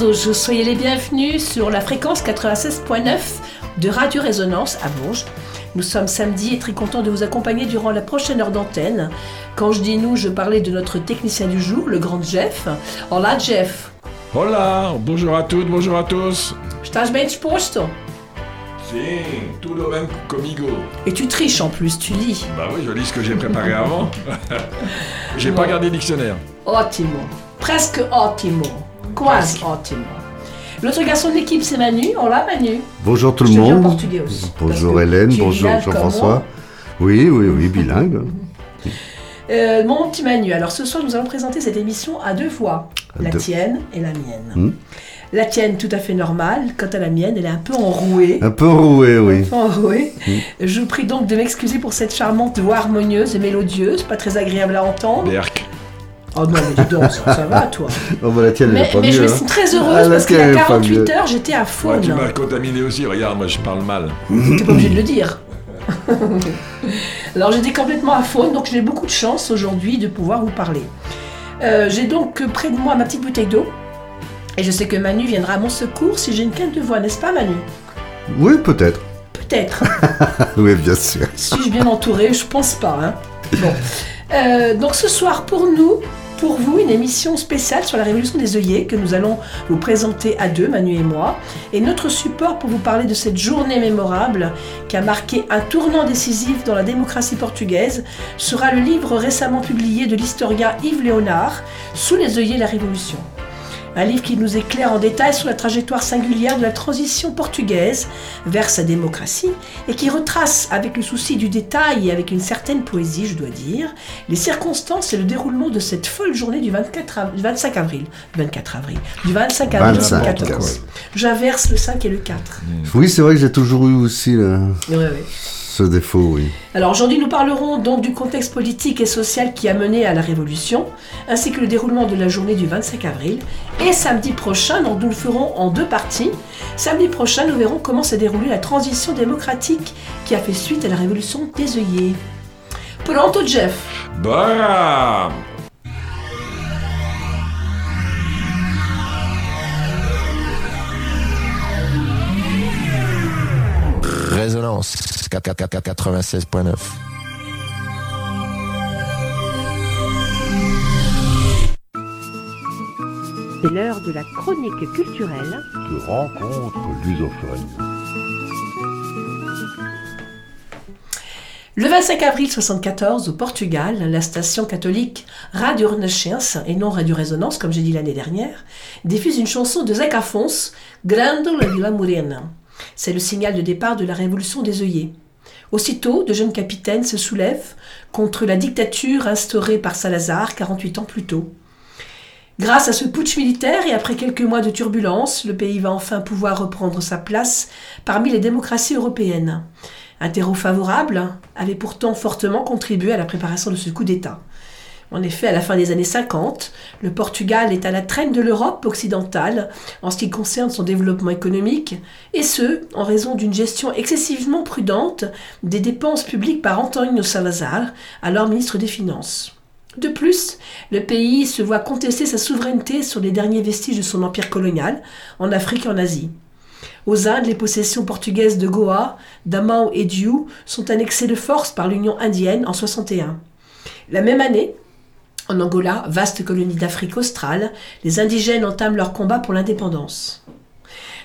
todos, soyez les bienvenus sur la fréquence 96.9 de Radio Résonance à Bourges. Nous sommes samedi et très contents de vous accompagner durant la prochaine heure d'antenne. Quand je dis nous, je parlais de notre technicien du jour, le grand Jeff. Hola Jeff. Hola, bonjour à toutes, bonjour à tous. Estás bem disposto Si, tudo bem comigo. Et tu triches en plus, tu lis. Bah oui, je lis ce que j'ai préparé avant. j'ai pas gardé le dictionnaire. Ottimo. Presque ottimo. Quasi ottimo. L'autre garçon de l'équipe, c'est Manu. Hola Manu. Bonjour tout Je le dis en monde. portugais aussi, Bonjour Hélène, bonjour Jean-François. Oui, oui, oui, bilingue. Euh, mon petit Manu, alors ce soir nous allons présenter cette émission à deux voix, À la deux. tienne et la mienne. Hmm. La tienne tout à fait normale, quant à la mienne elle est un peu enrouée. Un peu roué, Un oui. peu enrouée. Hmm. Je vous prie donc de m'excuser pour cette charmante voix harmonieuse et mélodieuse, pas très agréable à entendre. Berk. Oh non mais dis donc, ça, ça va toi. Oh, bah, la tienne, elle Mais, est pas mais je mieux. me hein. suis très heureuse Ah, la parce qu'il y tienne, a elle est pas 48 mieux. heures j'étais à Ouais, faune. tu m'as contaminé aussi, regarde, moi je parle mal. T'es pas obligé de le dire. Alors j'étais complètement à faune, donc j'ai beaucoup de chance aujourd'hui de pouvoir vous parler. Euh, j'ai donc près de moi ma petite bouteille d'eau. Et je sais que Manu viendra à mon secours si j'ai une quinte de voix, n'est-ce pas Manu? Oui, peut-être. Peut-être. Oui, bien sûr. Suis-je bien entourée? Je pense pas. Hein. Bon. Euh, donc ce soir, pour nous, pour vous, une émission spéciale sur la révolution des œillets que nous allons vous présenter à deux, Manu et moi. Et notre support pour vous parler de cette journée mémorable qui a marqué un tournant décisif dans la démocratie portugaise sera le livre récemment publié de l'historien Yves Léonard, Sous les œillets la Révolution. Un livre qui nous éclaire en détail sur la trajectoire singulière de la transition portugaise vers sa démocratie et qui retrace avec le souci du détail et avec une certaine poésie, je dois dire, les circonstances et le déroulement de cette folle journée du 24 av- du 25 avril. Du 24 avril. Du 25 avril 25, 2014. J'inverse le 5 et le 4. Oui, c'est vrai que j'ai toujours eu aussi là, Ouais, ouais. Ce défaut, oui. Alors aujourd'hui, nous parlerons donc du contexte politique et social qui a mené à la Révolution, ainsi que le déroulement de la journée du 25 avril. Et samedi prochain, donc nous le ferons en deux parties. Samedi prochain, nous verrons comment s'est déroulée la transition démocratique qui a fait suite à la Révolution des œillets. Pronto, Jeff Bah Résonance 96.9. C'est l'heure de la chronique culturelle. de rencontres lusophones. Le 25 avril 1974, au Portugal, la station catholique Radio Renascença, et non Radio Résonance, comme j'ai dit l'année dernière, diffuse une chanson de Zeca Afonso, Grande la Vila Morena. C'est le signal de départ de la révolution des œillets. Aussitôt, de jeunes capitaines se soulèvent contre la dictature instaurée par Salazar 48 ans plus tôt. Grâce à ce putsch militaire et après quelques mois de turbulences, le pays va enfin pouvoir reprendre sa place parmi les démocraties européennes. Un terreau favorable avait pourtant fortement contribué à la préparation de ce coup d'État. En effet, à la fin des années 50, le Portugal est à la traîne de l'Europe occidentale en ce qui concerne son développement économique, et ce, en raison d'une gestion excessivement prudente des dépenses publiques par Antonio Salazar, alors ministre des Finances. De plus, le pays se voit contester sa souveraineté sur les derniers vestiges de son empire colonial, en Afrique et en Asie. Aux Indes, les possessions portugaises de Goa, d'Amao et Diu sont annexées de force par l'Union indienne en 61. La même année, en Angola, vaste colonie d'Afrique australe, les indigènes entament leur combat pour l'indépendance.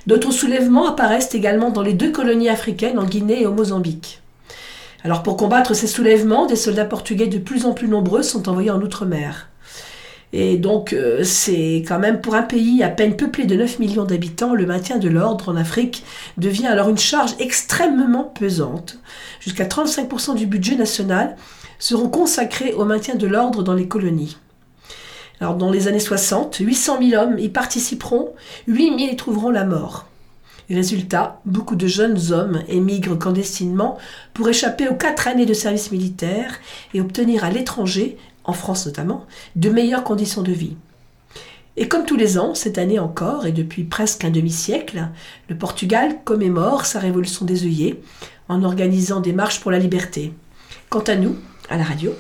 D'autres soulèvements apparaissent également dans les deux colonies africaines, en Guinée et au Mozambique. Alors pour combattre ces soulèvements, des soldats portugais de plus en plus nombreux sont envoyés en Outre-mer. Et donc, euh, c'est quand même pour un pays à peine peuplé de 9 millions d'habitants, le maintien de l'ordre en Afrique devient alors une charge extrêmement pesante. Jusqu'à 35% du budget national seront consacrés au maintien de l'ordre dans les colonies. Dans les années 60, 800 000 hommes y participeront, 8 000 y trouveront la mort. Résultat, beaucoup de jeunes hommes émigrent clandestinement pour échapper aux quatre années de service militaire et obtenir à l'étranger, en France notamment, de meilleures conditions de vie. Et comme tous les ans, cette année encore, et depuis presque un demi-siècle, le Portugal commémore sa révolution des œillets en organisant des marches pour la liberté. Quant à nous, à la radio,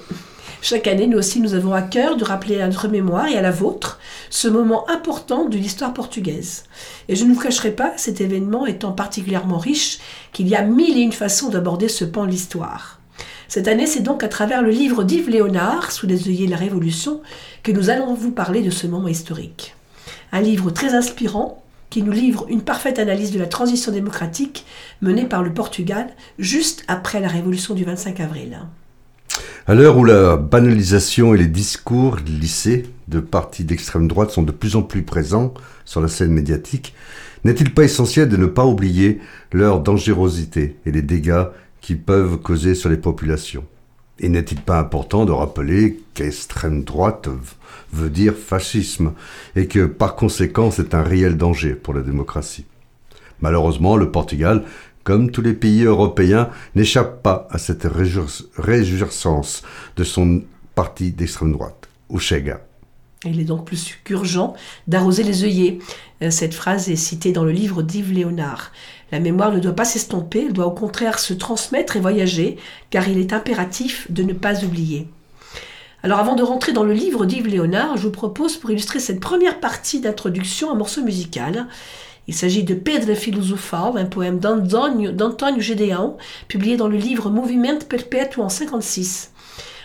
Chaque année, nous aussi, nous avons à cœur de rappeler à notre mémoire et à la vôtre ce moment important de l'histoire portugaise. Et je ne vous cacherai pas, cet événement étant particulièrement riche, qu'il y a mille et une façons d'aborder ce pan de l'histoire. Cette année, c'est donc à travers le livre d'Yves Léonard, Sous les œillets de la Révolution, que nous allons vous parler de ce moment historique. Un livre très inspirant qui nous livre une parfaite analyse de la transition démocratique menée par le Portugal juste après la révolution du 25 avril. À l'heure où la banalisation et les discours lissés de partis d'extrême droite sont de plus en plus présents sur la scène médiatique, n'est-il pas essentiel de ne pas oublier leur dangerosité et les dégâts qu'ils peuvent causer sur les populations? Et n'est-il pas important de rappeler qu'extrême droite veut dire fascisme et que par conséquent c'est un réel danger pour la démocratie? Malheureusement, le Portugal comme tous les pays européens, n'échappe pas à cette réjouissance de son parti d'extrême droite, au Chega. Il est donc plus qu'urgent d'arroser les œillets. Euh, cette phrase est citée dans le livre d'Yves Léonard. La mémoire ne doit pas s'estomper, elle doit au contraire se transmettre et voyager, car il est impératif de ne pas oublier. Alors avant de rentrer dans le livre d'Yves Léonard, je vous propose pour illustrer cette première partie d'introduction un morceau musical. Il s'agit de Pedra Filosofal, un poème d'Antonio Gedeão, publié dans le livre Movimento Perpétuo en 56.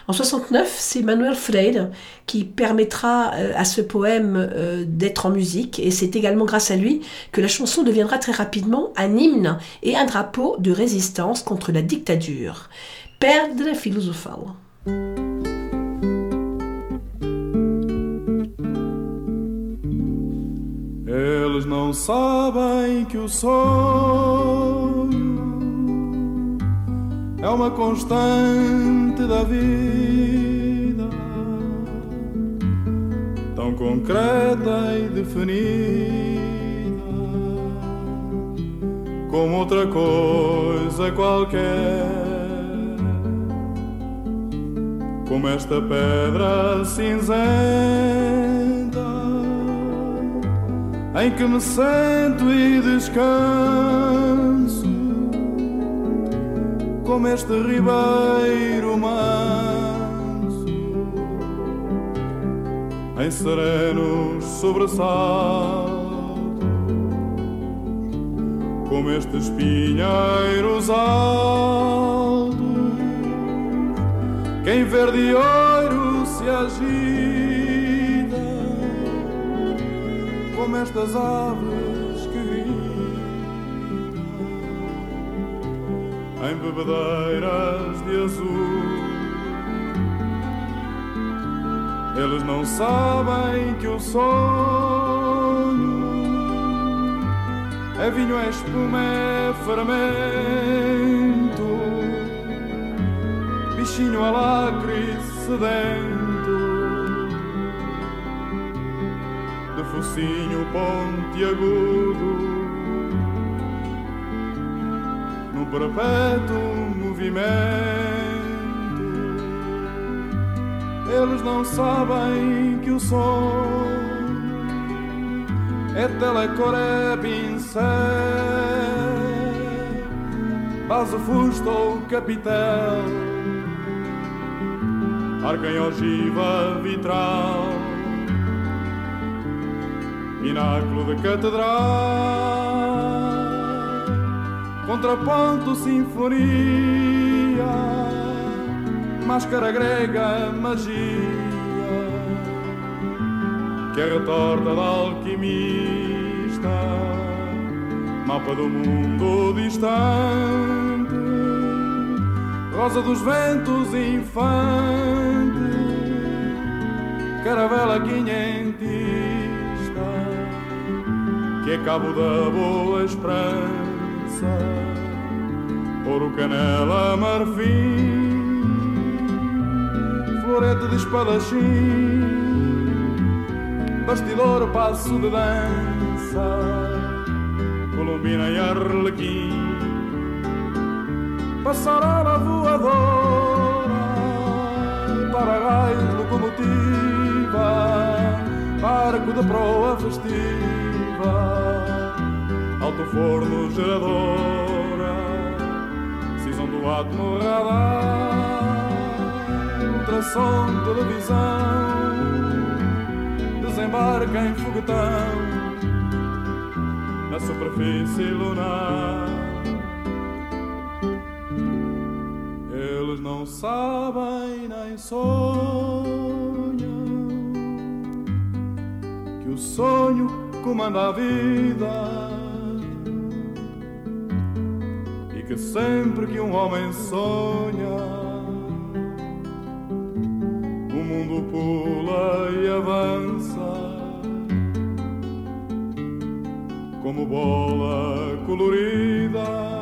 En 69, c'est Manuel Freire qui permettra euh, à ce poème euh, d'être en musique et c'est également grâce à lui que la chanson deviendra très rapidement un hymne et un drapeau de résistance contre la dictature. Pedra Filosofal. Eles não sabem que o sonho é uma constante da vida, tão concreta e definida como outra coisa qualquer. Como esta pedra cinzenta em que me sento e descanso, como este ribeiro manso, em serenos sobressaltos, como estes pinheiros altos, que em verde ouro se agita como estas aves que gritam em bebedeiras de azul. Eles não sabem que o sonho é vinho, é espuma, é fermento, bichinho alacre sedento focinho pontiagudo no perpétuo movimento. Eles não sabem que o som é telecor, é pincel, base, fusto ou capitel, arcanha, ogiva, vitral pináculo de catedral, contraponto, sinfonia, máscara grega, magia, que é retorta da alquimista, mapa do mundo distante, rosa dos ventos infante, caravela quinhentista que é cabo da boa esperança, ouro, canela, marfim, florete de espadachim, bastidor, passo de dança, colombina e arlequim, passarela voadora, para raio, locomotiva, barco de proa festiva alto forno geradora, cisão do átomo radar, ao som de televisão, desembarca em foguetão na superfície lunar. Eles não sabem nem sonham que o sonho comanda a vida. E que sempre que um homem sonha, o mundo pula e avança como bola colorida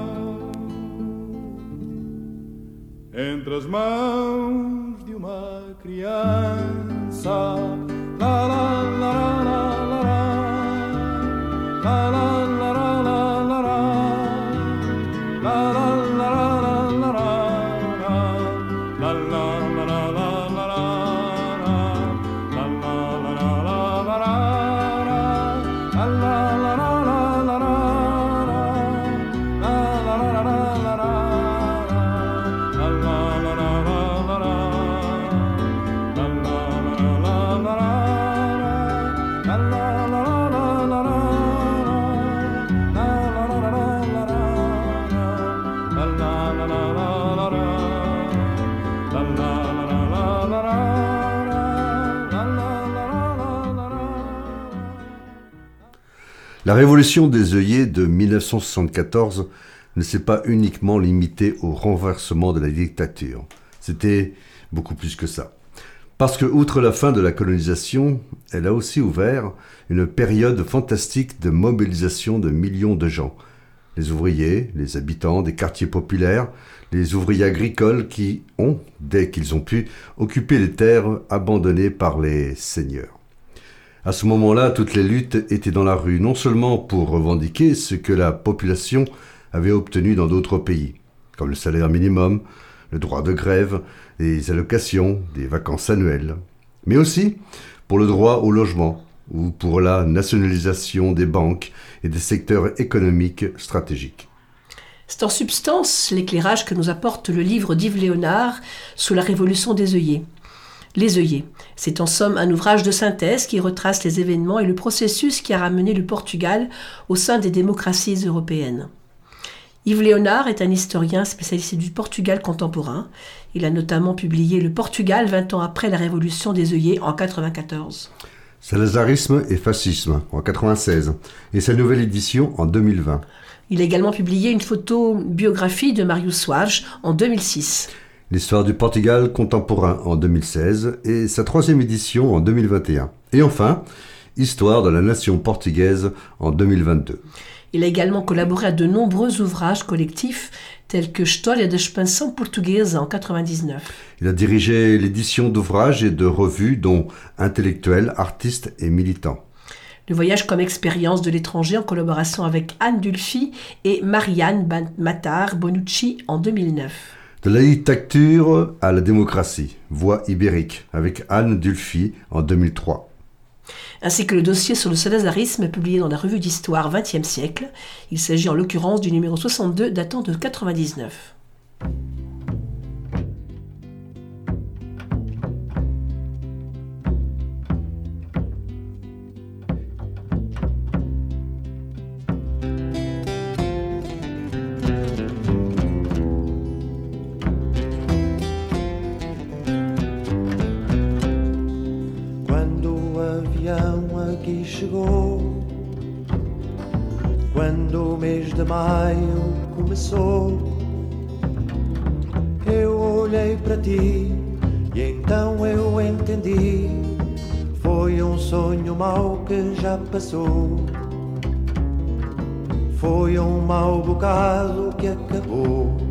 entre as mãos de uma criança. La révolution des œillets de 1974 ne s'est pas uniquement limitée au renversement de la dictature. C'était beaucoup plus que ça. Parce que, outre la fin de la colonisation, elle a aussi ouvert une période fantastique de mobilisation de millions de gens. Les ouvriers, les habitants des quartiers populaires, les ouvriers agricoles qui ont, dès qu'ils ont pu, occupé les terres abandonnées par les seigneurs. À ce moment-là, toutes les luttes étaient dans la rue, non seulement pour revendiquer ce que la population avait obtenu dans d'autres pays, comme le salaire minimum, le droit de grève, les allocations, des vacances annuelles, mais aussi pour le droit au logement ou pour la nationalisation des banques et des secteurs économiques stratégiques. C'est en substance l'éclairage que nous apporte le livre d'Yves Léonard sous la Révolution des œillets. Les œillets, c'est en somme un ouvrage de synthèse qui retrace les événements et le processus qui a ramené le Portugal au sein des démocraties européennes. Yves Léonard est un historien spécialiste du Portugal contemporain. Il a notamment publié Le Portugal 20 ans après la Révolution des œillets en 1994. Salazarisme et fascisme en 96 et sa nouvelle édition en 2020. Il a également publié une photo-biographie de Marius Soares en 2006. L'histoire du Portugal contemporain en 2016 et sa troisième édition en 2021. Et enfin, Histoire de la nation portugaise en 2022. Il a également collaboré à de nombreux ouvrages collectifs tels que História da expansão portuguesa en 99. Il a dirigé l'édition d'ouvrages et de revues dont intellectuels, artistes et militants. Le voyage comme expérience de l'étranger en collaboration avec Anne Dulphy et Marianne Matar Bonucci en 2009. De la dictature à la démocratie, voix ibérique, avec Anne Dulphy en 2003. ainsi que le dossier sur le salazarisme publié dans la revue d'histoire 20e siècle. Il s'agit en l'occurrence du numéro 62 datant de 99. Aqui chegou, quando o mês de maio começou, eu olhei para ti e então eu entendi. Foi um sonho mau que já passou. Foi um mau bocado que acabou.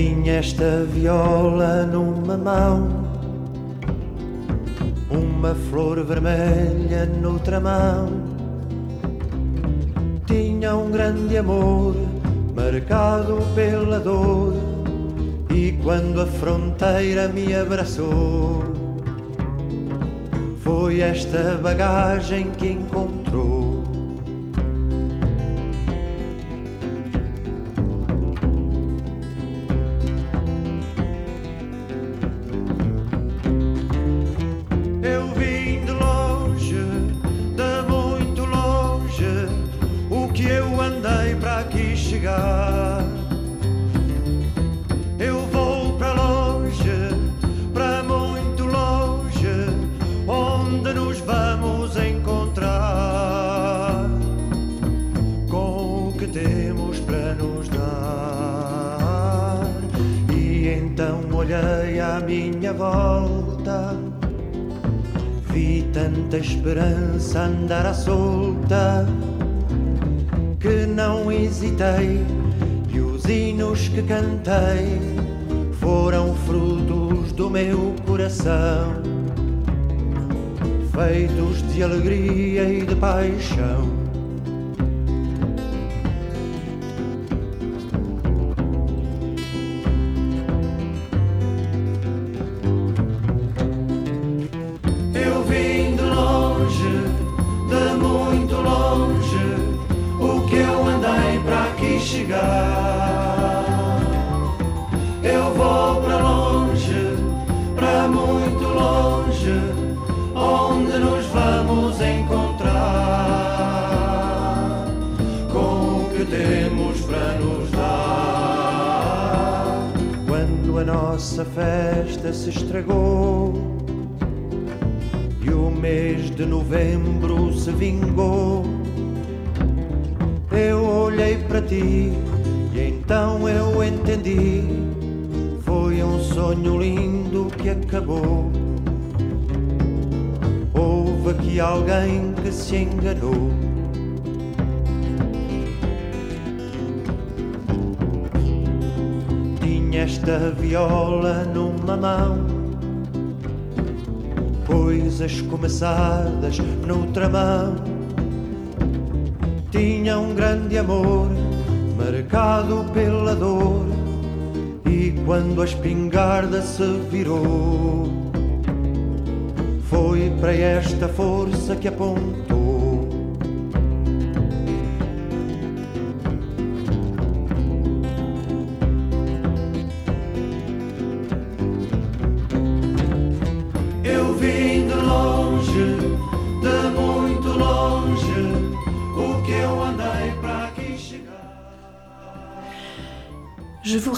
Tinha esta viola numa mão, uma flor vermelha noutra mão. Tinha um grande amor marcado pela dor, e quando a fronteira me abraçou, foi esta bagagem que encontrou. Solta que não hesitei e os hinos que cantei foram frutos do meu coração, feitos de alegria e de paixão. Estragou e o mês de novembro se vingou. Eu olhei para ti e então eu entendi. Foi um sonho lindo que acabou. Houve aqui alguém que se enganou. Tinha esta viola numa mão coisas começadas noutra mão. Tinha um grande amor, marcado pela dor, e quando a espingarda se virou, foi para esta força que apontou.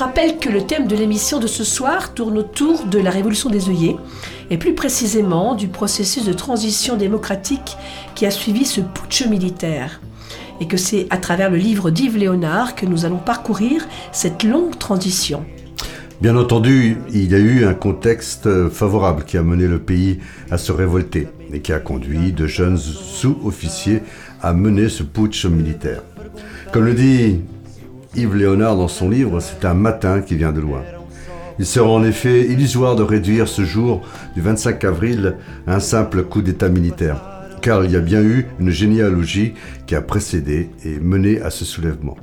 Rappelle que le thème de l'émission de ce soir tourne autour de la révolution des œillets, et plus précisément du processus de transition démocratique qui a suivi ce putsch militaire. Et que c'est à travers le livre d'Yves Léonard que nous allons parcourir cette longue transition. Bien entendu, il y a eu un contexte favorable qui a mené le pays à se révolter et qui a conduit de jeunes sous-officiers à mener ce putsch militaire. Comme le dit Yves Léonard dans son livre, c'est un matin qui vient de loin. Il sera en effet illusoire de réduire ce jour du 25 avril à un simple coup d'État militaire, car il y a bien eu une généalogie qui a précédé et mené à ce soulèvement.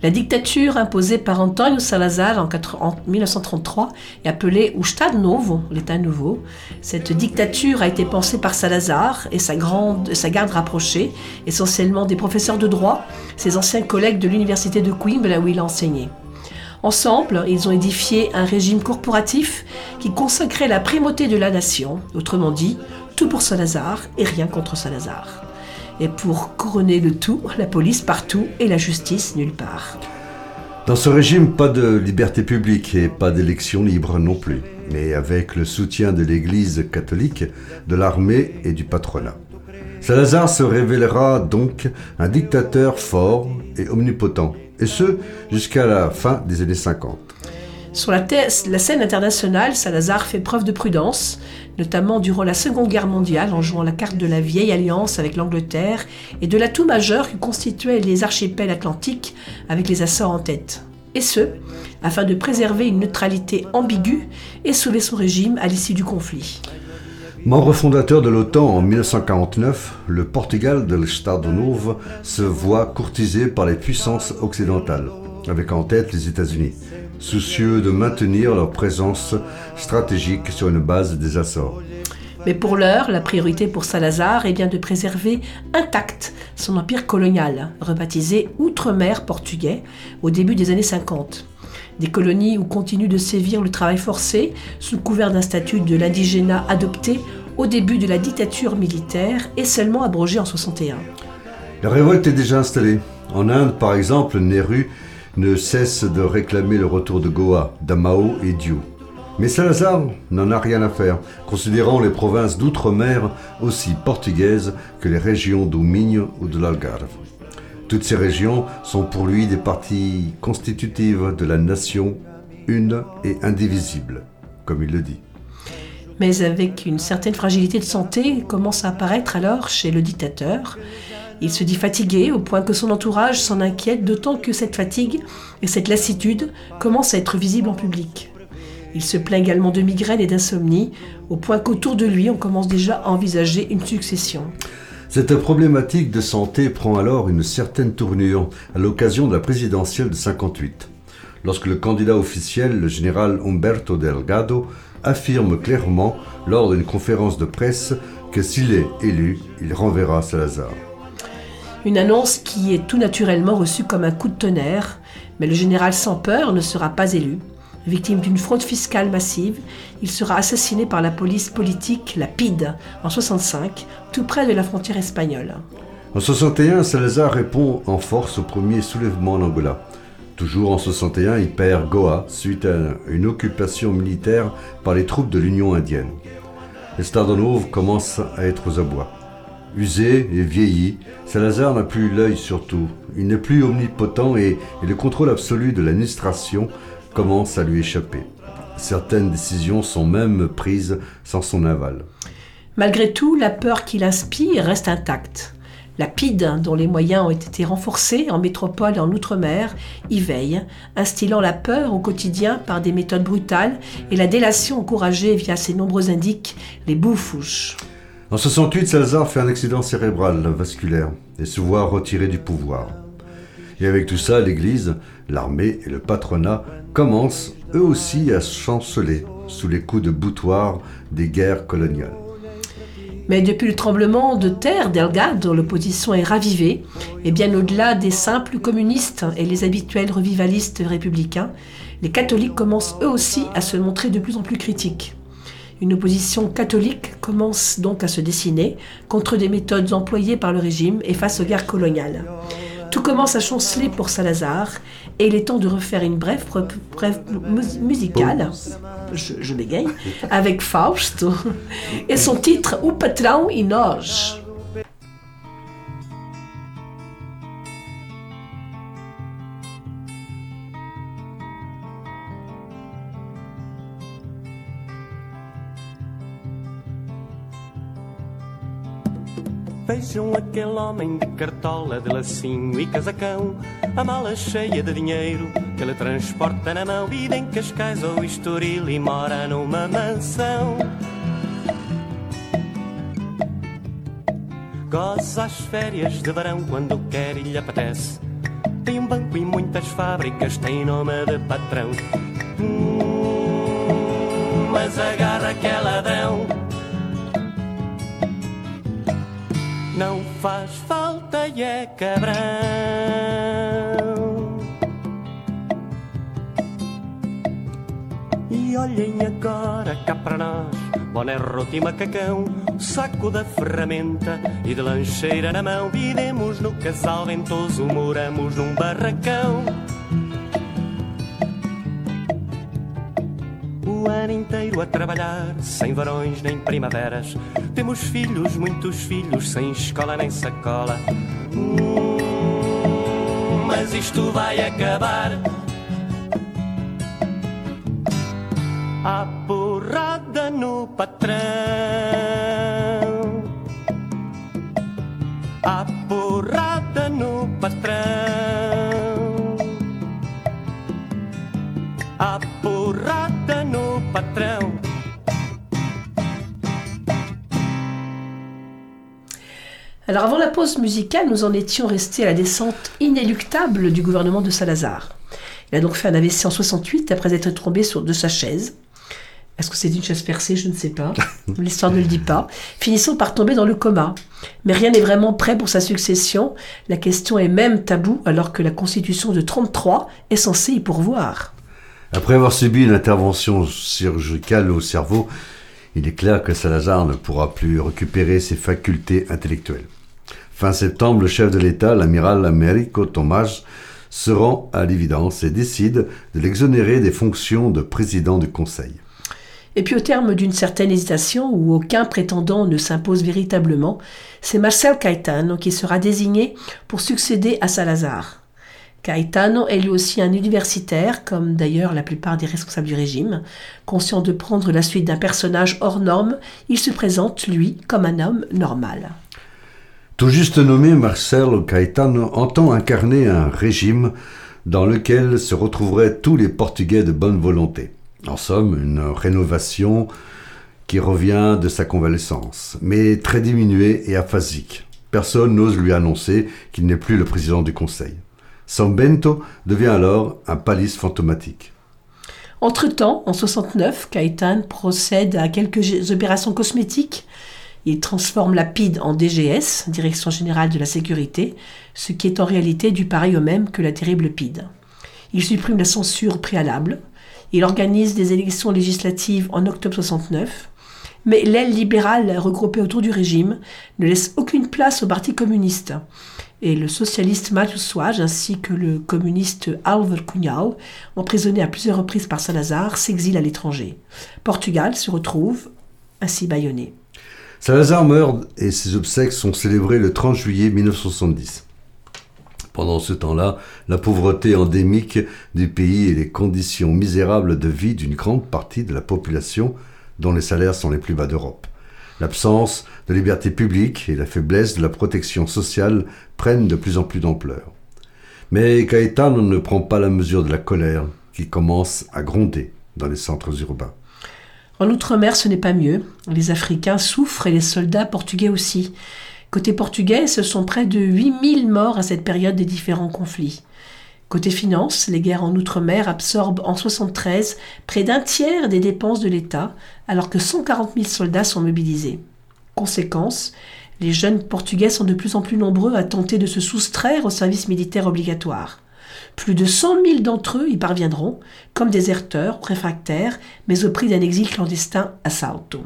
La dictature imposée par Antonio Salazar en, 4 en 1933 est appelée Ustad Novo, l'État nouveau. Cette dictature a été pensée par Salazar et sa, grande, sa garde rapprochée, essentiellement des professeurs de droit, ses anciens collègues de l'université de Coimbra où il a enseigné. Ensemble, ils ont édifié un régime corporatif qui consacrait la primauté de la nation, autrement dit, tout pour Salazar et rien contre Salazar. Et pour couronner le tout, la police partout et la justice nulle part. Dans ce régime, pas de liberté publique et pas d'élection libre non plus, mais avec le soutien de l'Église catholique, de l'armée et du patronat. Salazar se révélera donc un dictateur fort et omnipotent, et ce jusqu'à la fin des années 50. Sur la, la, scène internationale, Salazar fait preuve de prudence, notamment durant la Seconde Guerre mondiale en jouant la carte de la vieille alliance avec l'Angleterre et de l'atout majeur que constituaient les archipels atlantiques avec les Açores en tête. Et ce, afin de préserver une neutralité ambiguë et sauver son régime à l'issue du conflit. Membre fondateur de l'OTAN en 1949, le Portugal de l'Estado Novo se voit courtisé par les puissances occidentales, avec en tête les États-Unis soucieux de maintenir leur présence stratégique sur une base des Açores. Mais pour l'heure, la priorité pour Salazar est bien de préserver intact son empire colonial, rebaptisé Outre-mer portugais au début des années 50. Des colonies où continue de sévir le travail forcé, sous couvert d'un statut de l'indigénat adopté au début de la dictature militaire et seulement abrogé en 61. La révolte est déjà installée. En Inde, par exemple, Nehru ne cesse de réclamer le retour de Goa, d'Amao et Diou. Mais Salazar n'en a rien à faire, considérant les provinces d'outre-mer aussi portugaises que les régions du Minho ou de l'Algarve. Toutes ces régions sont pour lui des parties constitutives de la nation, une et indivisible, comme il le dit. Mais avec une certaine fragilité de santé commence à apparaître alors chez le dictateur. Il se dit fatigué au point que son entourage s'en inquiète, d'autant que cette fatigue et cette lassitude commencent à être visibles en public. Il se plaint également de migraines et d'insomnie, au point qu'autour de lui, on commence déjà à envisager une succession. Cette problématique de santé prend alors une certaine tournure à l'occasion de la présidentielle de 58, lorsque le candidat officiel, le général Humberto Delgado, affirme clairement lors d'une conférence de presse que s'il est élu, il renverra Salazar. Une annonce qui est tout naturellement reçue comme un coup de tonnerre, mais le général sans peur ne sera pas élu. Victime d'une fraude fiscale massive, il sera assassiné par la police politique, la PID, en 65, tout près de la frontière espagnole. En 61, Salazar répond en force au premier soulèvement en Angola. Toujours en 61, il perd Goa suite à une occupation militaire par les troupes de l'Union indienne. Estado Novo commence à être aux abois. Usé et vieilli, Salazar n'a plus l'œil sur tout. Il n'est plus omnipotent et, le contrôle absolu de l'administration commence à lui échapper. Certaines décisions sont même prises sans son aval. Malgré tout, la peur qu'il inspire reste intacte. La PID, dont les moyens ont été renforcés en métropole et en outre-mer, y veille, instillant la peur au quotidien par des méthodes brutales et la délation encouragée via ses nombreux indiques, les boufouches. En 68, Salazar fait un accident cérébral vasculaire et se voit retiré du pouvoir. Et avec tout ça, l'Église, l'armée et le patronat commencent eux aussi à chanceler sous les coups de boutoir des guerres coloniales. Mais depuis le tremblement de terre d'Elgado, l'opposition est ravivée, et bien au-delà des simples communistes et les habituels revivalistes républicains, les catholiques commencent eux aussi à se montrer de plus en plus critiques. Une opposition catholique commence donc à se dessiner contre des méthodes employées par le régime et face aux guerres coloniales. Tout commence à chanceler pour Salazar et il est temps de refaire une brève, brève mus- musicale, je, bégaye, avec Fausto et son titre O Patrão e Nós. Vejam aquele homem de cartola, de lacinho e casacão, a mala cheia de dinheiro que ele transporta na mão. Vida em Cascais ou Estoril e mora numa mansão. Goza as férias de verão quando quer e lhe apetece. Tem um banco e muitas fábricas, tem nome de patrão. Hum, mas agarra que é ladrão. Não faz falta e é cabrão. E olhem agora cá para nós, boné roto e macacão, saco da ferramenta e de lancheira na mão. Viremos no casal ventoso, moramos num barracão. O ano inteiro a trabalhar, sem varões nem primaveras. Temos filhos, muitos filhos, sem escola nem sacola. Hum, mas isto vai acabar. A porrada no patrão. Alors avant la pause musicale, nous en étions restés à la descente inéluctable du gouvernement de Salazar. Il a donc fait un AVC en 68 après être tombé sur de sa chaise. Est-ce que c'est une chaise percée? Je ne sais pas. L'histoire ne le dit pas. Finissant par tomber dans le coma. Mais rien n'est vraiment prêt pour sa succession. La question est même taboue alors que la constitution de 33 est censée y pourvoir. Après avoir subi une intervention chirurgicale au cerveau, il est clair que Salazar ne pourra plus récupérer ses facultés intellectuelles. Fin septembre, le chef de l'État, l'amiral Américo Tomás, se rend à l'évidence et décide de l'exonérer des fonctions de président du Conseil. Et puis au terme d'une certaine hésitation où aucun prétendant ne s'impose véritablement, c'est Marcel Caetano qui sera désigné pour succéder à Salazar. Caetano est lui aussi un universitaire, comme d'ailleurs la plupart des responsables du régime. Conscient de prendre la suite d'un personnage hors norme, il se présente, lui, comme un homme normal. Tout juste nommé, Marcel Caetano entend incarner un régime dans lequel se retrouveraient tous les Portugais de bonne volonté. En somme, une rénovation qui revient de sa convalescence, mais très diminuée et aphasique. Personne n'ose lui annoncer qu'il n'est plus le président du Conseil. San Bento devient alors un palice fantomatique. Entre-temps, en 69, Caetano procède à quelques opérations cosmétiques. Il transforme la PID en DGS, Direction Générale de la Sécurité, ce qui est en réalité du pareil au même que la terrible PID. Il supprime la censure préalable, il organise des élections législatives en octobre 69, mais l'aile libérale regroupée autour du régime ne laisse aucune place au Parti communiste. Et le socialiste Swage ainsi que le communiste Álvaro Cunhal, emprisonnés à plusieurs reprises par Salazar, s'exilent à l'étranger. Portugal se retrouve ainsi bâillonné. Salazar meurt et ses obsèques sont célébrées le 30 juillet 1970. Pendant ce temps-là, la pauvreté endémique du pays et les conditions misérables de vie d'une grande partie de la population, dont les salaires sont les plus bas d'Europe. L'absence de liberté publique et la faiblesse de la protection sociale prennent de plus en plus d'ampleur. Mais Caetano ne prend pas la mesure de la colère qui commence à gronder dans les centres urbains. En Outre-mer, ce n'est pas mieux. Les Africains souffrent et les soldats portugais aussi. Côté portugais, ce sont près de 8000 morts à cette période des différents conflits. Côté finances, les guerres en Outre-mer absorbent en 73 près d'un tiers des dépenses de l'État, alors que 140 000 soldats sont mobilisés. Conséquence, les jeunes portugais sont de plus en plus nombreux à tenter de se soustraire au service militaire obligatoire. Plus de 100 000 d'entre eux y parviendront, comme déserteurs, réfractaires, mais au prix d'un exil clandestin à Salto.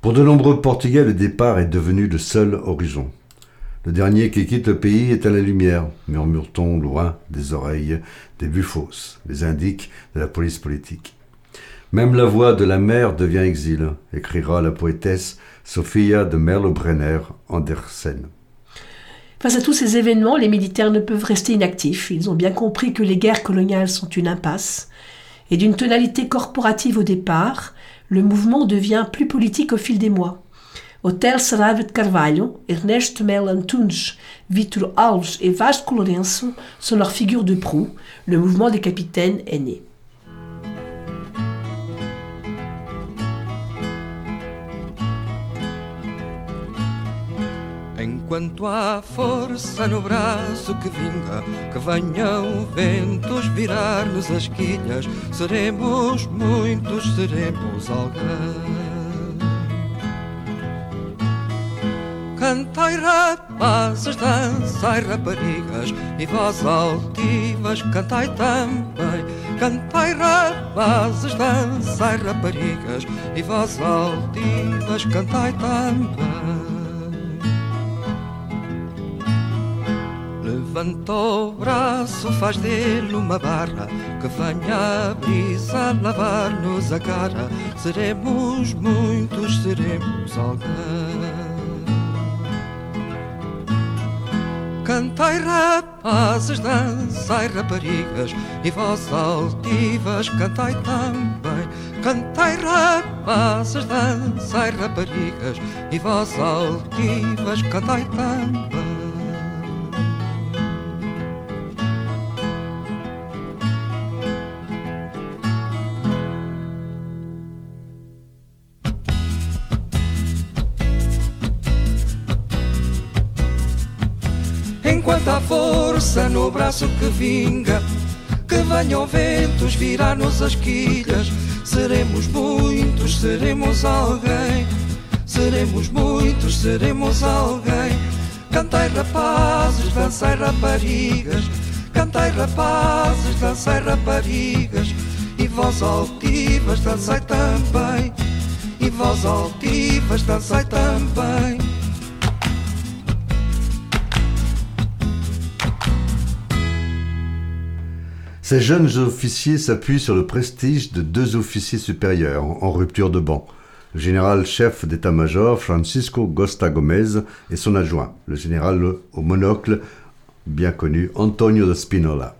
Pour de nombreux Portugais, le départ est devenu le seul horizon. Le dernier qui quitte le pays est à la lumière, murmure-t-on loin des oreilles des buffos, les indiques de la police politique. Même la voix de la mer devient exil, écrira la poétesse Sophia de Merlo-Brenner Andersen. Face à tous ces événements, les militaires ne peuvent rester inactifs. Ils ont bien compris que les guerres coloniales sont une impasse. Et d'une tonalité corporative au départ, le mouvement devient plus politique au fil des mois. Hotel Saraiva Carvalho, Ernesto Melo Antunes, Vitor Alves et Vasco sont leurs figures de proue. Le mouvement des capitaines est né. Enquanto há força no braço que vinga, que venham ventos virar-nos as quilhas, seremos muitos, seremos alguém. Cantai rapazes, dançai raparigas, e vós altivas cantai também. Cantai rapazes, dançai raparigas, e vós altivas cantai também. Levanta o braço, faz dele uma barra Que venha a brisa lavar-nos a cara. Seremos muitos, seremos alguém. Cantai rapazes, dançai raparigas E vós altivas cantai também. Cantai rapazes, dançai raparigas E vós altivas cantai também Há força no braço que vinga, que venham ventos virar-nos as quilhas, seremos muitos, seremos alguém. Seremos muitos, seremos alguém. Cantai rapazes, dançai raparigas, cantai rapazes, dançai raparigas, e vós altivas, dançai também, e vós altivas, dançai também. Ces jeunes officiers s'appuient sur le prestige de deux officiers supérieurs en rupture de banc. Le général chef d'état-major Francisco Gosta Gomez et son adjoint, le général au monocle bien connu Antonio de Spinola.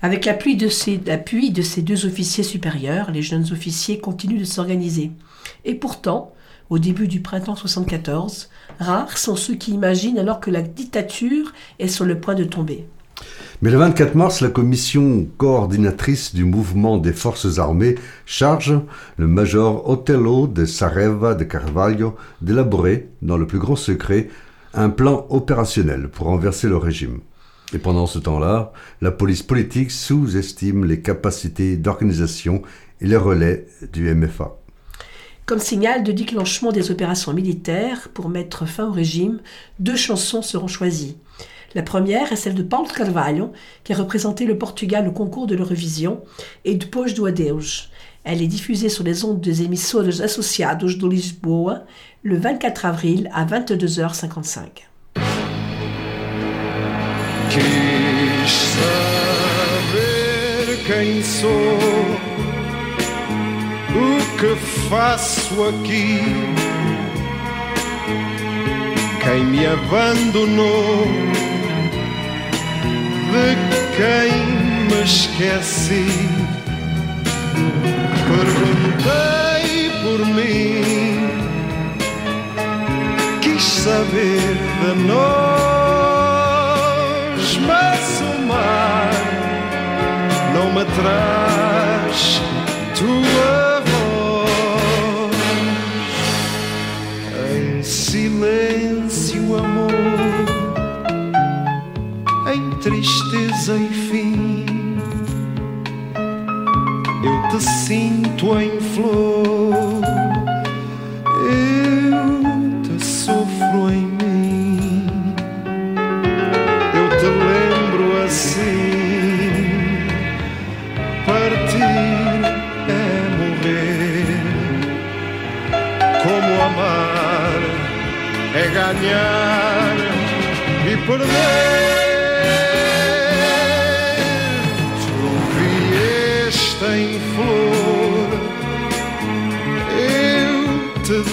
Avec l'appui de, ces, de ces deux officiers supérieurs, les jeunes officiers continuent de s'organiser. Et pourtant, au début du printemps 74, rares sont ceux qui imaginent alors que la dictature est sur le point de tomber. Mais le 24 mars, la commission coordinatrice du mouvement des forces armées charge le major Otello de Sareva de Carvalho d'élaborer, dans le plus grand secret, un plan opérationnel pour renverser le régime. Et pendant ce temps-là, la police politique sous-estime les capacités d'organisation et les relais du MFA. Comme signal de déclenchement des opérations militaires pour mettre fin au régime, deux chansons seront choisies. La première est celle de Paulo Carvalho, qui a représenté le Portugal au concours de l'Eurovision, et de Depois do Adeus. Elle est diffusée sur les ondes des émissoras associados de Lisboa le 24 avril à 22h55. Quis saber quem sou, o que faço aqui, quem me abandonou, de quem me esqueci. Perguntei por mim, quis saber de nós, mas o mar não me traz tua voz. Em silêncio, amor, tristeza e fim. Eu te sinto em flor, eu te sofro em mim. Eu te lembro assim: partir é morrer. Como amar é ganhar e perder.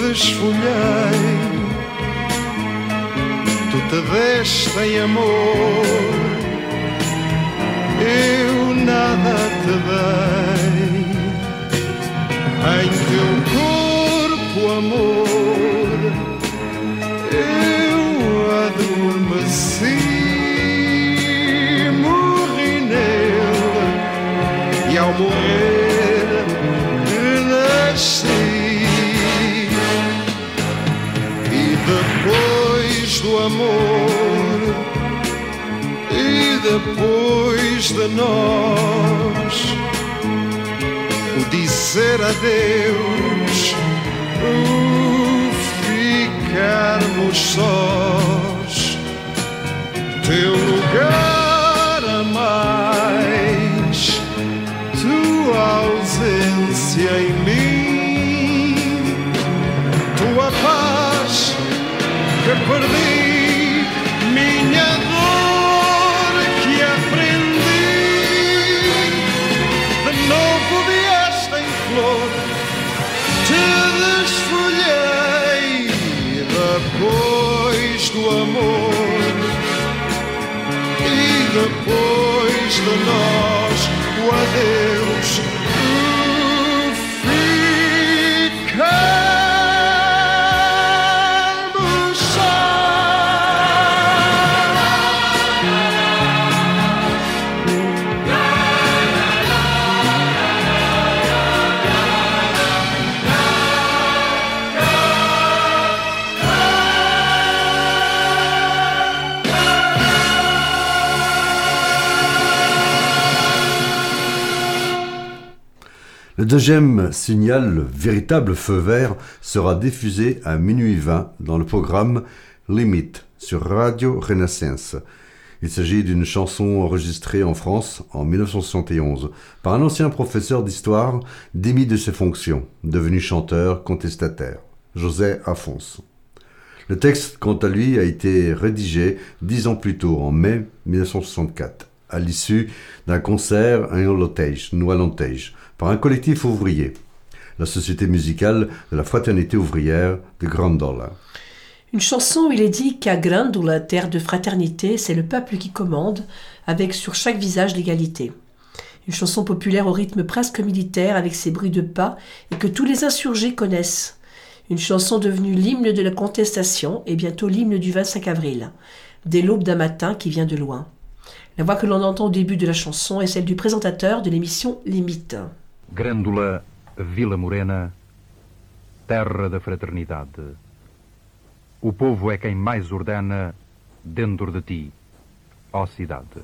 Desfolhei. Tu te deste em amor, eu nada te dei. Em teu corpo, amor, eu adormeci, morri nele e ao morrer depois de nós, o dizer adeus, o ficarmos sós, teu lugar depois de nós o adeus. Le deuxième signal, le véritable feu vert, sera diffusé à minuit 20 dans le programme Limit sur Radio Renaissance. Il s'agit d'une chanson enregistrée en France en 1971 par un ancien professeur d'histoire démis de ses fonctions, devenu chanteur contestataire, José Afonso. Le texte, quant à lui, a été rédigé dix ans plus tôt, en mai 1964. à l'issue d'un concert à Noalantège, par un collectif ouvrier, la société musicale de la fraternité ouvrière de Grandola. Une chanson où il est dit qu'à Grandula, terre de fraternité, c'est le peuple qui commande, avec sur chaque visage l'égalité. Une chanson populaire au rythme presque militaire, avec ses bruits de pas, et que tous les insurgés connaissent. Une chanson devenue l'hymne de la contestation et bientôt l'hymne du 25 avril, dès l'aube d'un matin qui vient de loin. La voix que l'on entend au début de la chanson est celle du présentateur de l'émission Limite. Grândola, Vila Morena, terra da fraternidade. O povo é quem mais ordena dentro de ti, ó cidade.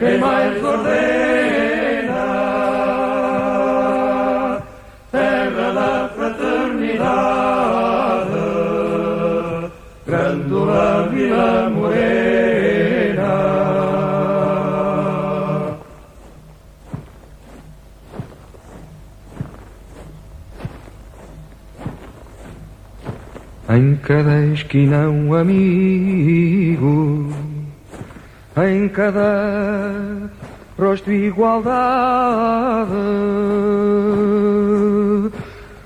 quem mais ordena terra da fraternidade Grândola Vila Morena. Em cada esquina um amigo em cada rosto igualdade.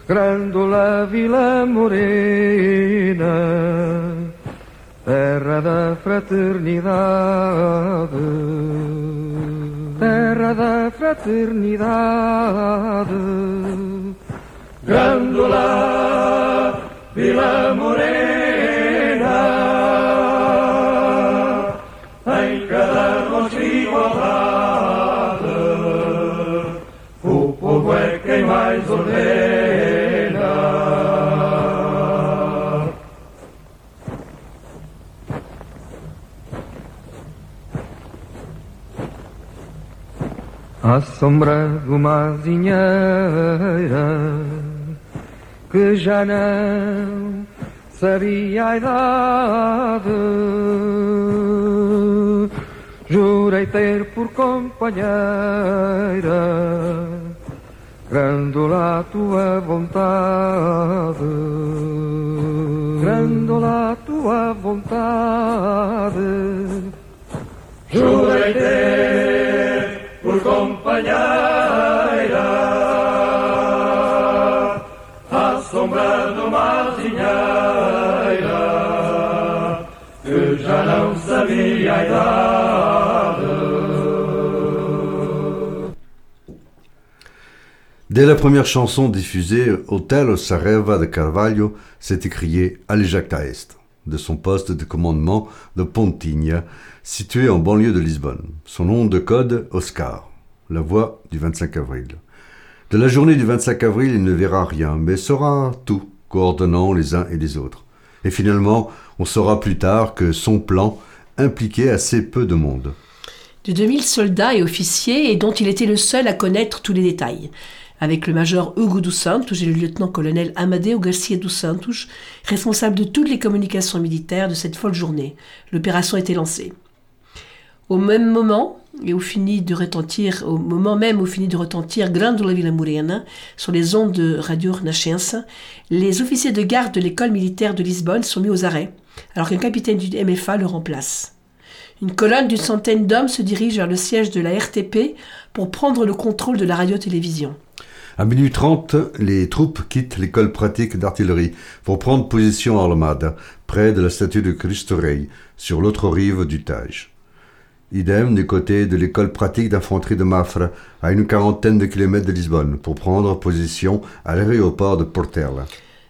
Grândola Vila Morena, terra da fraternidade, terra da fraternidade. Grândola Vila Morena, mais. À sombra de uma azinheira que já não sabia a idade. Jurei ter por companheira Grândola a tua vontade Grândola a tua vontade Jurei ter por companheira a sombra uma que já não sabia a idade. Dès la première chanson diffusée, Hotel Sareva de Carvalho s'est écrié Alejacta Est, de son poste de commandement de Pontinha, situé en banlieue de Lisbonne. Son nom de code, Oscar, la voix du 25 avril. De la journée du 25 avril, il ne verra rien, mais saura tout, coordonnant les uns et les autres. Et finalement, on saura plus tard que son plan impliquait assez peu de monde. De 2000 soldats et officiers, et dont il était le seul à connaître tous les détails. Avec le major Hugo dos et le lieutenant-colonel Amadeo Garcia dos Santos, responsable de toutes les communications militaires de cette folle journée, l'opération était lancée. Au même moment, et où finit de retentir, au moment même où finit de retentir Grândola Vila Morena sur les ondes de Radio Renascença, les officiers de garde de l'école militaire de Lisbonne sont mis aux arrêts, alors qu'un capitaine du MFA le remplace. Une colonne d'une centaine d'hommes se dirige vers le siège de la RTP pour prendre le contrôle de la radio-télévision. À minuit 30, les troupes quittent l'école pratique d'artillerie pour prendre position à Almada, près de la statue de Cristo Rei, sur l'autre rive du Tage. Idem du côté de l'école pratique d'infanterie de Mafra, à une quarantaine de kilomètres de Lisbonne, pour prendre position à l'aéroport de Portela.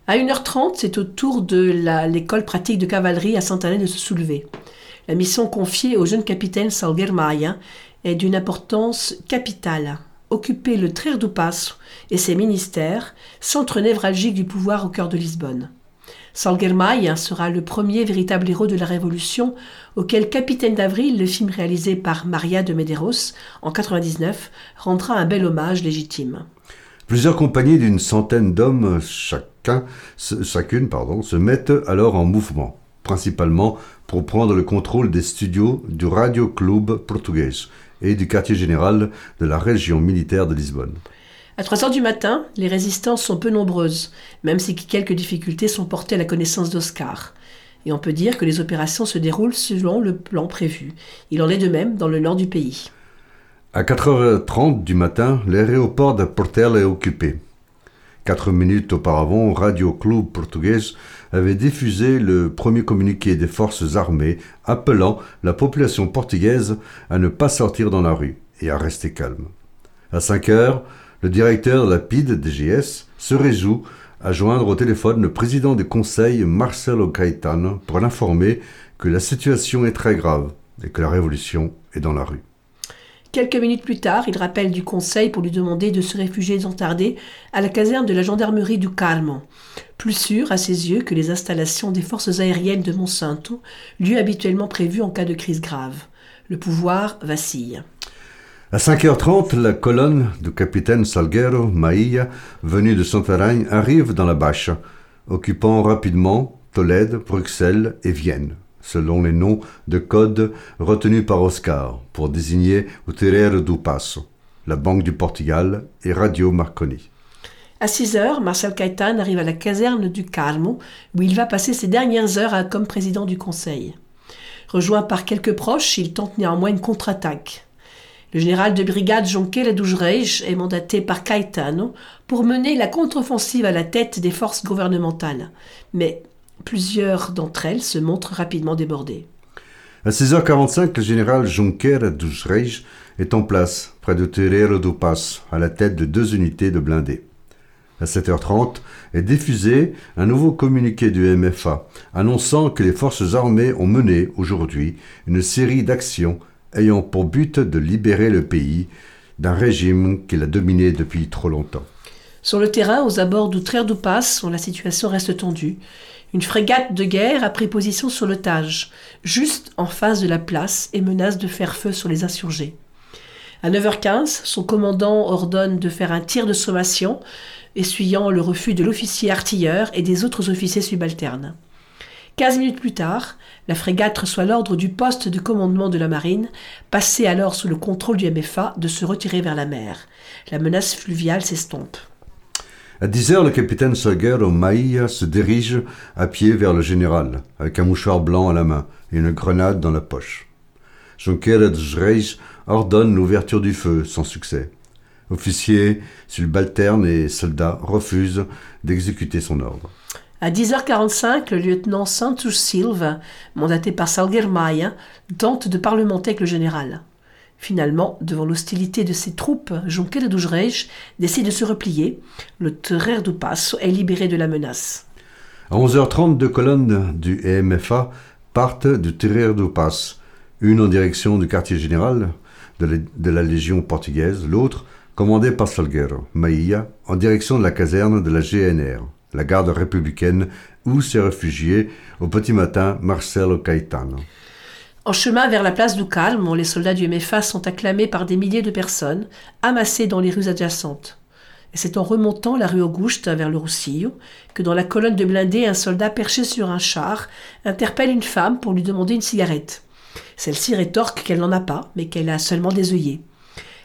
À 1h30, c'est au tour de l'école pratique de cavalerie à Saint-Alain de se soulever. La mission confiée au jeune capitaine Salguer Maia est d'une importance capitale. Occuper le Trer do Passo et ses ministères, centre névralgique du pouvoir au cœur de Lisbonne. Salguer Maia sera le premier véritable héros de la Révolution, auquel Capitaine d'Avril, le film réalisé par Maria de Medeiros en 99, rendra un bel hommage légitime. Plusieurs compagnies d'une centaine d'hommes chacun, chacune pardon, se mettent alors en mouvement, principalement pour prendre le contrôle des studios du Radio Club Português et du quartier général de la région militaire de Lisbonne. À 3 heures du matin, les résistances sont peu nombreuses, même si quelques difficultés sont portées à la connaissance d'Oscar. Et on peut dire que les opérations se déroulent selon le plan prévu. Il en est de même dans le nord du pays. À 4h30 du matin, l'aéroport de Portel est occupé. Quatre minutes auparavant, Radio Club Português avait diffusé le premier communiqué des forces armées appelant la population portugaise à ne pas sortir dans la rue et à rester calme. À 5 heures, le directeur de la PID DGS se résout à joindre au téléphone le président du conseil Marcelo Caetano pour l'informer que la situation est très grave et que la révolution est dans la rue. Quelques minutes plus tard, il rappelle du conseil pour lui demander de se réfugier sans tarder à la caserne de la gendarmerie du Carmo, plus sûr à ses yeux que les installations des forces aériennes de Monsanto, lieu habituellement prévu en cas de crise grave. Le pouvoir vacille. À 5h30, la colonne du capitaine Salguero Maia, venu de Santarém, arrive dans la bâche, occupant rapidement Tolède, Bruxelles et Vienne, selon les noms de code retenus par Oscar pour désigner o do Passo, la Banque du Portugal et Radio Marconi. À 6 heures, Marcel Caetan arrive à la caserne du Carmo, où il va passer ses dernières heures comme président du conseil. Rejoint par quelques proches, il tente néanmoins une contre-attaque. Le général de brigade Jonquera dos Reis est mandaté par Caetano pour mener la contre-offensive à la tête des forces gouvernementales. Mais plusieurs d'entre elles se montrent rapidement débordées. À 6h45, le général Junqueira dos Reis est en place, près de Terreiro do Passo, à la tête de deux unités de blindés. À 7h30 est diffusé un nouveau communiqué du MFA annonçant que les forces armées ont mené aujourd'hui une série d'actions ayant pour but de libérer le pays d'un régime qu'il a dominé depuis trop longtemps. Sur le terrain, aux abords d'Outrère du Pass, où la situation reste tendue, une frégate de guerre a pris position sur le Tage, juste en face de la place, et menace de faire feu sur les insurgés. À 9h15, son commandant ordonne de faire un tir de sommation, essuyant le refus de l'officier artilleur et des autres officiers subalternes. Quinze minutes plus tard, la frégate reçoit l'ordre du poste de commandement de la marine, passé alors sous le contrôle du MFA, de se retirer vers la mer. La menace fluviale s'estompe. À 10h, le capitaine Salguero Maia se dirige à pied vers le général, avec un mouchoir blanc à la main et une grenade dans la poche. Junqueira dos Reis ordonne l'ouverture du feu, sans succès. Officiers, subalternes et soldats refusent d'exécuter son ordre. À 10h45, le lieutenant Santos Silva, mandaté par Salguer Maia, tente de parlementer avec le général. Finalement, devant l'hostilité de ses troupes, Junqueira dos Reis décide de se replier. Le Terreiro do Passo est libéré de la menace. À 11h30, deux colonnes du EMFA partent du Terreiro do Passo, une en direction du quartier général de la, Légion portugaise, l'autre, commandée par Salguero Maia, en direction de la caserne de la GNR, la garde républicaine, où s'est réfugié au petit matin Marcelo Caetano. En chemin vers la place du Calme, les soldats du MFA sont acclamés par des milliers de personnes, amassées dans les rues adjacentes. C'est en remontant la rue Augusta vers le Roussillo que dans la colonne de blindés, un soldat perché sur un char interpelle une femme pour lui demander une cigarette. Celle-ci rétorque qu'elle n'en a pas, mais qu'elle a seulement des œillets.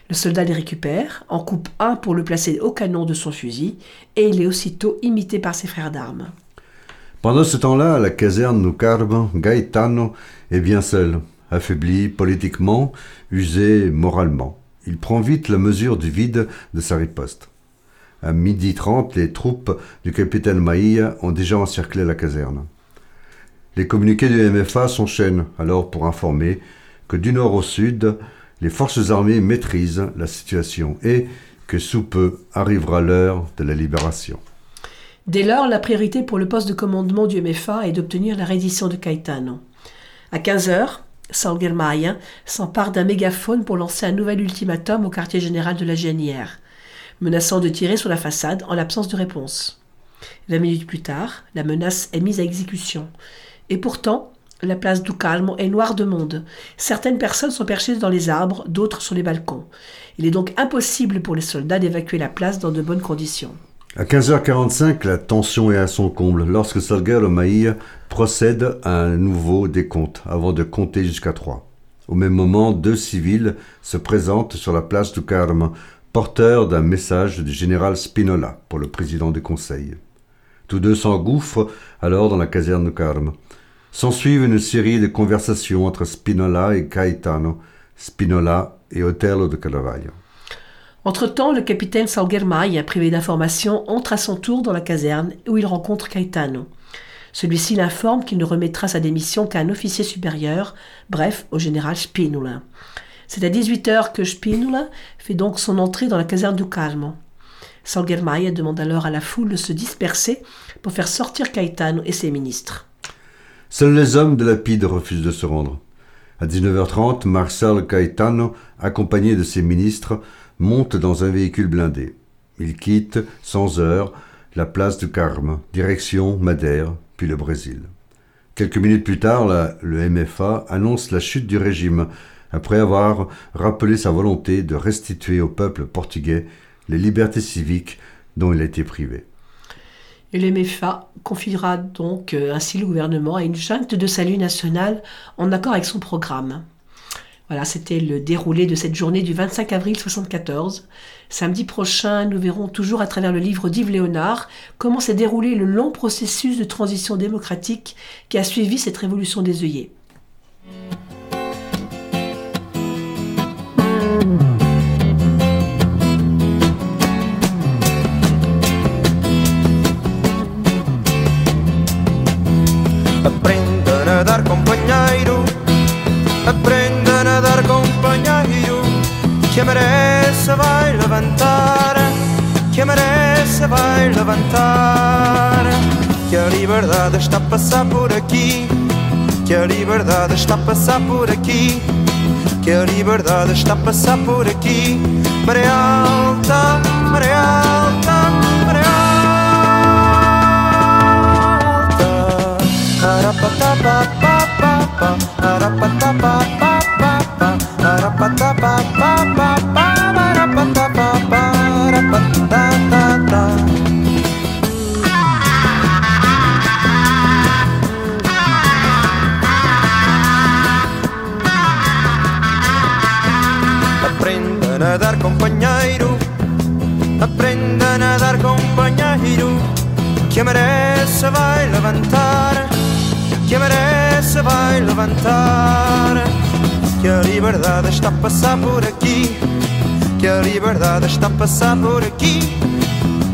Le soldat les récupère, en coupe un pour le placer au canon de son fusil, et il est aussitôt imité par ses frères d'armes. Pendant ce temps-là, à la caserne du Carme, Gaetano est bien seul, affaibli politiquement, usé moralement. Il prend vite la mesure du vide de sa riposte. À midi trente, les troupes du capitaine Maïa ont déjà encerclé la caserne. Les communiqués du MFA s'enchaînent alors pour informer que du nord au sud, les forces armées maîtrisent la situation et que sous peu arrivera l'heure de la libération. Dès lors, la priorité pour le poste de commandement du MFA est d'obtenir la reddition de Caetano. À 15h, Salgermaia s'empare d'un mégaphone pour lancer un nouvel ultimatum au quartier général de la GNIR, menaçant de tirer sur la façade en l'absence de réponse. Vingt minutes plus tard, la menace est mise à exécution. Et pourtant, la place du Calme est noire de monde. Certaines personnes sont perchées dans les arbres, d'autres sur les balcons. Il est donc impossible pour les soldats d'évacuer la place dans de bonnes conditions. À 15h45, la tension est à son comble lorsque Salguero Maïa procède à un nouveau décompte avant de compter jusqu'à trois. Au même moment, deux civils se présentent sur la place du Carme, porteurs d'un message du général Spinola pour le président du conseil. Tous deux s'engouffrent alors dans la caserne du Carme. S'ensuivent une série de conversations entre Spinola et Caetano, Spinola et Otello de Caravaggio. Entre-temps, le capitaine Salguermaia, privé d'informations, entre à son tour dans la caserne où il rencontre Caetano. Celui-ci l'informe qu'il ne remettra sa démission qu'à un officier supérieur, bref, au général Spinola. C'est à 18h que Spinola fait donc son entrée dans la caserne du Calmo. Salguermaia demande alors à la foule de se disperser pour faire sortir Caetano et ses ministres. Seuls les hommes de la PIDE refusent de se rendre. À 19h30, Marcel Caetano, accompagné de ses ministres, monte dans un véhicule blindé. Il quitte, sans heure, la place du Carme, direction Madère, puis le Brésil. Quelques minutes plus tard, le MFA annonce la chute du régime, après avoir rappelé sa volonté de restituer au peuple portugais les libertés civiques dont il a été privé. Et le MFA confiera donc euh, ainsi le gouvernement à une junte de salut national en accord avec son programme. Voilà, c'était le déroulé de cette journée du 25 avril 74. Samedi prochain, nous verrons toujours à travers le livre d'Yves Léonard comment s'est déroulé le long processus de transition démocratique qui a suivi cette révolution des œillets. Que merece vai levantar. Que merece vai levantar. Que a liberdade está a passar por aqui. Que a liberdade está a passar por aqui. Que a liberdade está a passar por aqui. Maré alta, maré alta, maré alta. Arapatapapapapa, arapatapapapapa, Aprendan a dar compañero, aprendan a dar compañero, que merece va a levantare. que merece va a levantar. Que a liberdade está a passar por aqui. Que a liberdade está a passar por aqui.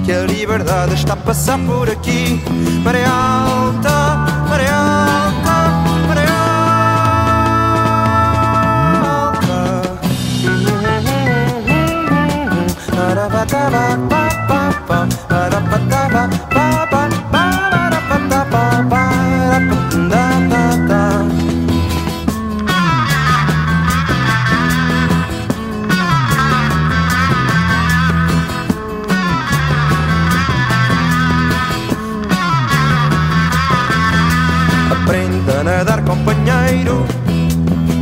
Que a liberdade está a passar por aqui. Maré alta, maré alta, maré Aprenda a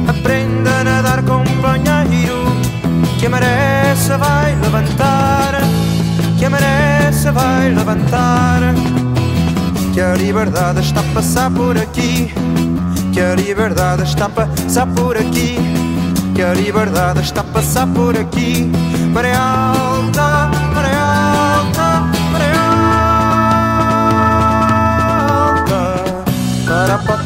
Aprenda a nadar, companheiro. Que a merece vai levantar. Que a merece vai levantar. Que a liberdade está a passar por aqui. Que a liberdade está a passar por aqui. Que a liberdade está a passar por aqui. Maré alta, maré alta, maré alta. Parapatapapapapa,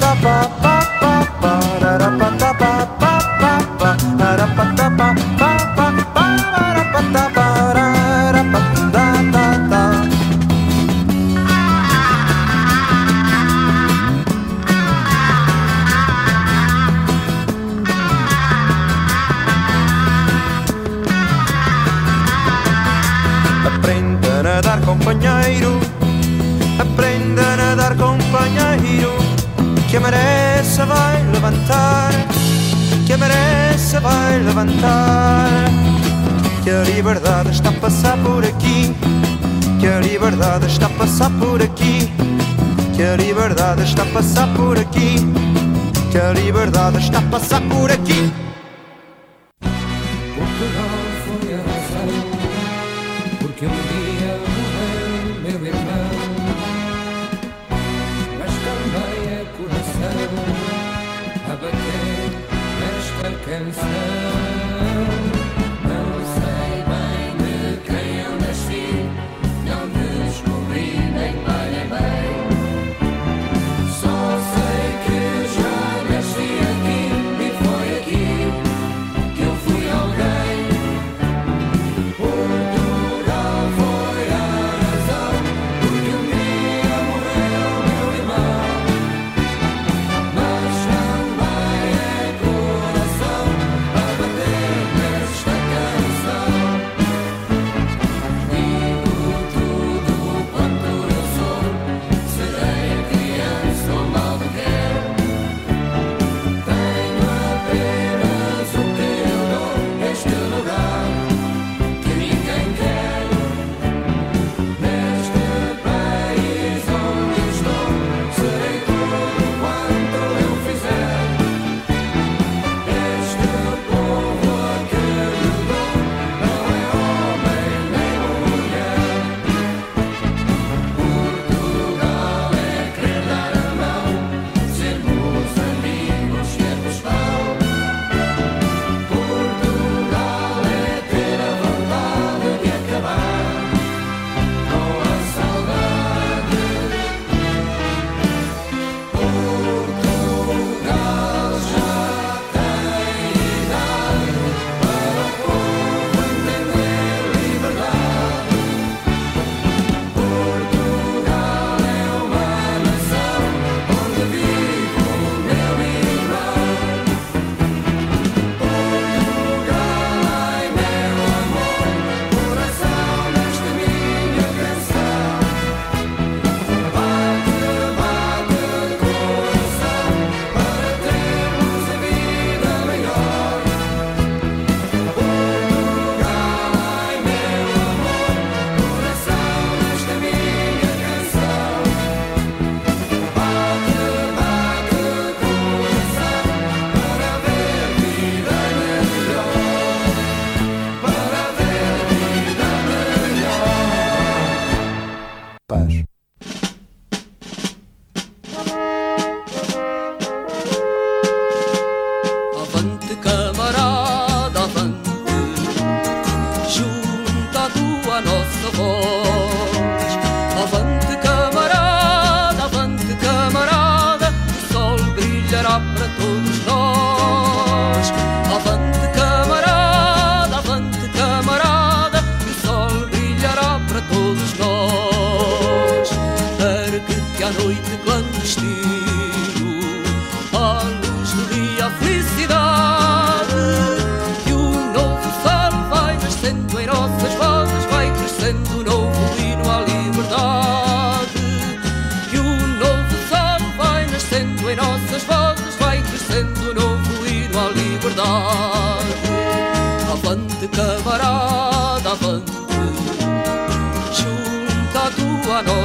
se vai levantar. Que a liberdade está a passar por aqui. Que a liberdade está a passar por aqui. Que a liberdade está a passar por aqui. Que a liberdade está a passar por aqui.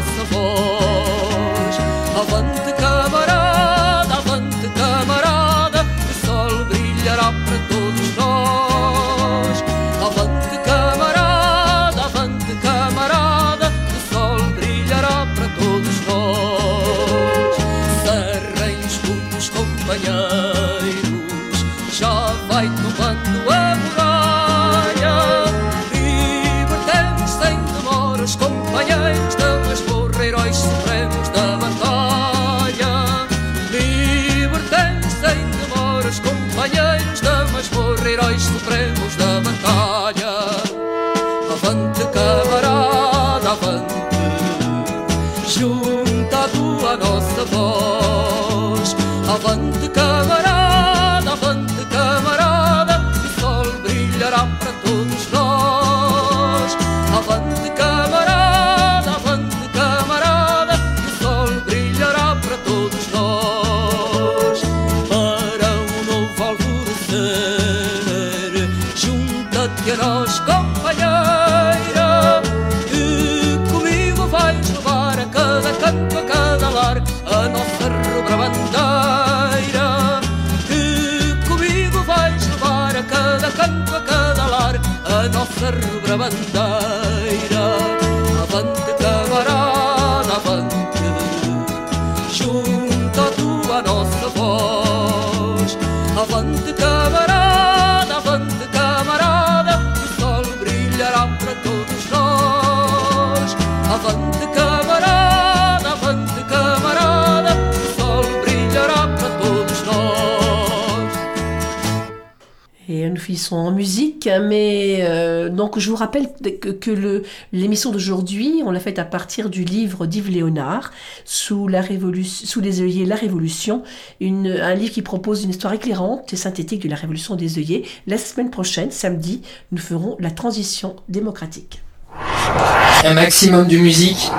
house nous finissons en musique, mais euh, donc je vous rappelle que, que le- l'émission d'aujourd'hui, on l'a faite à partir du livre d'Yves Léonard, sous, la révolution, sous les œillets La Révolution, une, un livre qui propose une histoire éclairante et synthétique de la Révolution des œillets. La semaine prochaine, samedi, nous ferons la transition démocratique. Un maximum de musique,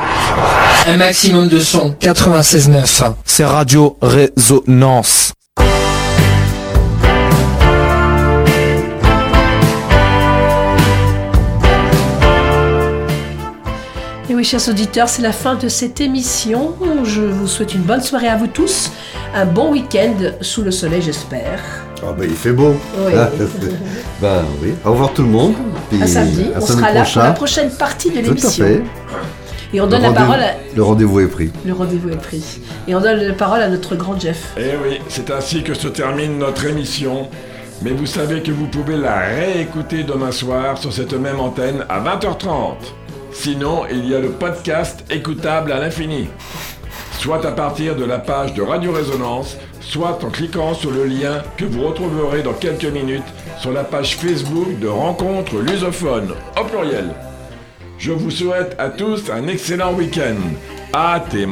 un maximum de son. 96.9. C'est Radio Résonance. Oui, chers auditeurs, c'est la fin de cette émission. Je vous souhaite une bonne soirée à vous tous, un bon week-end sous le soleil, j'espère. Ah ben il fait beau. Oui. Ah, ben oui. Au revoir tout le monde. Puis À samedi, à on samedi sera là pour la prochaine partie de Tout à l'émission. fait. Et on Le donne la parole à... Le rendez-vous est pris. Le rendez-vous est pris. Et on donne la parole à notre grand Jeff. Eh oui, c'est ainsi que se termine notre émission. Mais vous savez que vous pouvez la réécouter demain soir sur cette même antenne à 20h30. Sinon, il y a le podcast écoutable à l'infini, soit à partir de la page de Radio Résonance, soit en cliquant sur le lien que vous retrouverez dans quelques minutes sur la page Facebook de Rencontre Lusophone, au pluriel. Je vous souhaite à tous un excellent week-end. À tes